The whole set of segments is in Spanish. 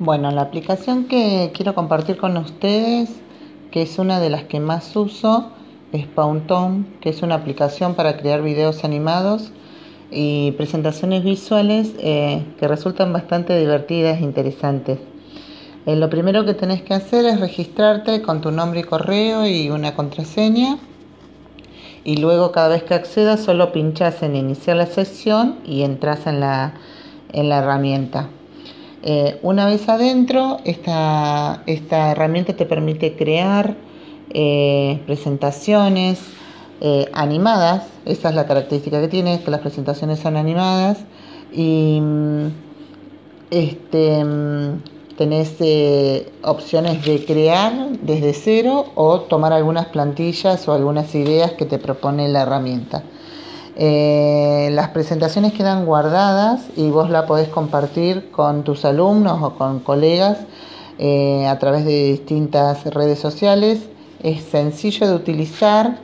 Bueno, la aplicación que quiero compartir con ustedes, que es una de las que más uso, es Poundtone, que es una aplicación para crear videos animados y presentaciones visuales eh, que resultan bastante divertidas e interesantes. Eh, lo primero que tenés que hacer es registrarte con tu nombre y correo y una contraseña. Y luego cada vez que accedas solo pinchas en iniciar la sesión y entras en la, en la herramienta. Eh, una vez adentro, esta, esta, herramienta te permite crear eh, presentaciones eh, animadas. Esa es la característica que tiene, que las presentaciones son animadas. Y mm, este, mm, tenés opciones de crear desde cero o tomar algunas plantillas o algunas ideas que te propone la herramienta. Eh, las presentaciones quedan guardadas y vos la podés compartir con tus alumnos o con colegas eh, a través de distintas redes sociales. Es sencillo de utilizar.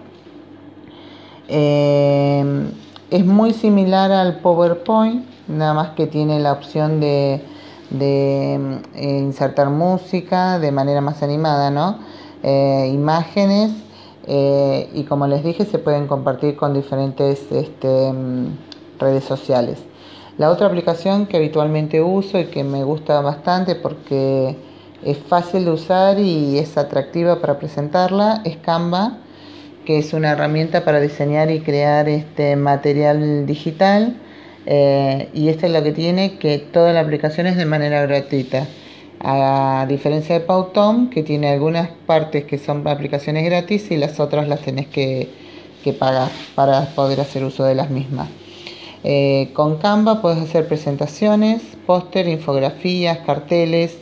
Eh, es muy similar al PowerPoint, nada más que tiene la opción de, de insertar música de manera más animada, ¿no? imágenes eh, y como les dije se pueden compartir con diferentes este, mm, redes sociales. La otra aplicación que habitualmente uso y que me gusta bastante porque es fácil de usar y es atractiva para presentarla es Canva, que es una herramienta para diseñar y crear este material digital. Eh, y esto es lo que tiene, que toda la aplicación es de manera gratuita a diferencia de Pautom, que tiene algunas partes que son aplicaciones gratis y las otras las tenés que, pagar para poder hacer uso de las mismas. Eh, con Canva puedes hacer presentaciones, póster, infografías, carteles.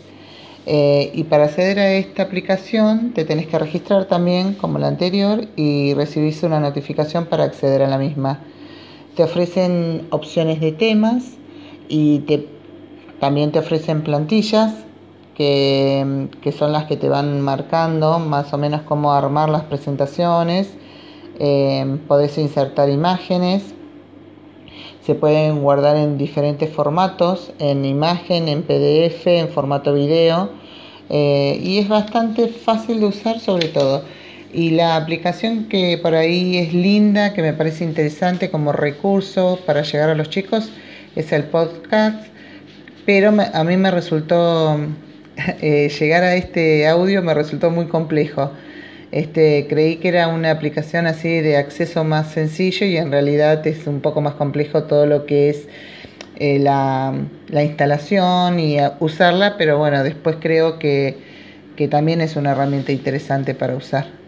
Eh, y para acceder a esta aplicación te tenés que registrar también como la anterior y recibirse una notificación para acceder a la misma. Te ofrecen opciones de temas y te, también te ofrecen plantillas que, son las que te van marcando más o menos cómo armar las presentaciones. Eh, podés insertar imágenes, se pueden guardar en diferentes formatos, en imagen, en PDF, en formato video, eh, y es bastante fácil de usar sobre todo. Y la aplicación que por ahí es linda, que me parece interesante como recurso para llegar a los chicos, es el podcast, pero a mí me resultó eh, llegar a este audio me resultó muy complejo. Este, creí que era una aplicación así de acceso más sencillo y en realidad es un poco más complejo todo lo que es eh, la, la, instalación y usarla, pero bueno, después creo que, que también es una herramienta interesante para usar.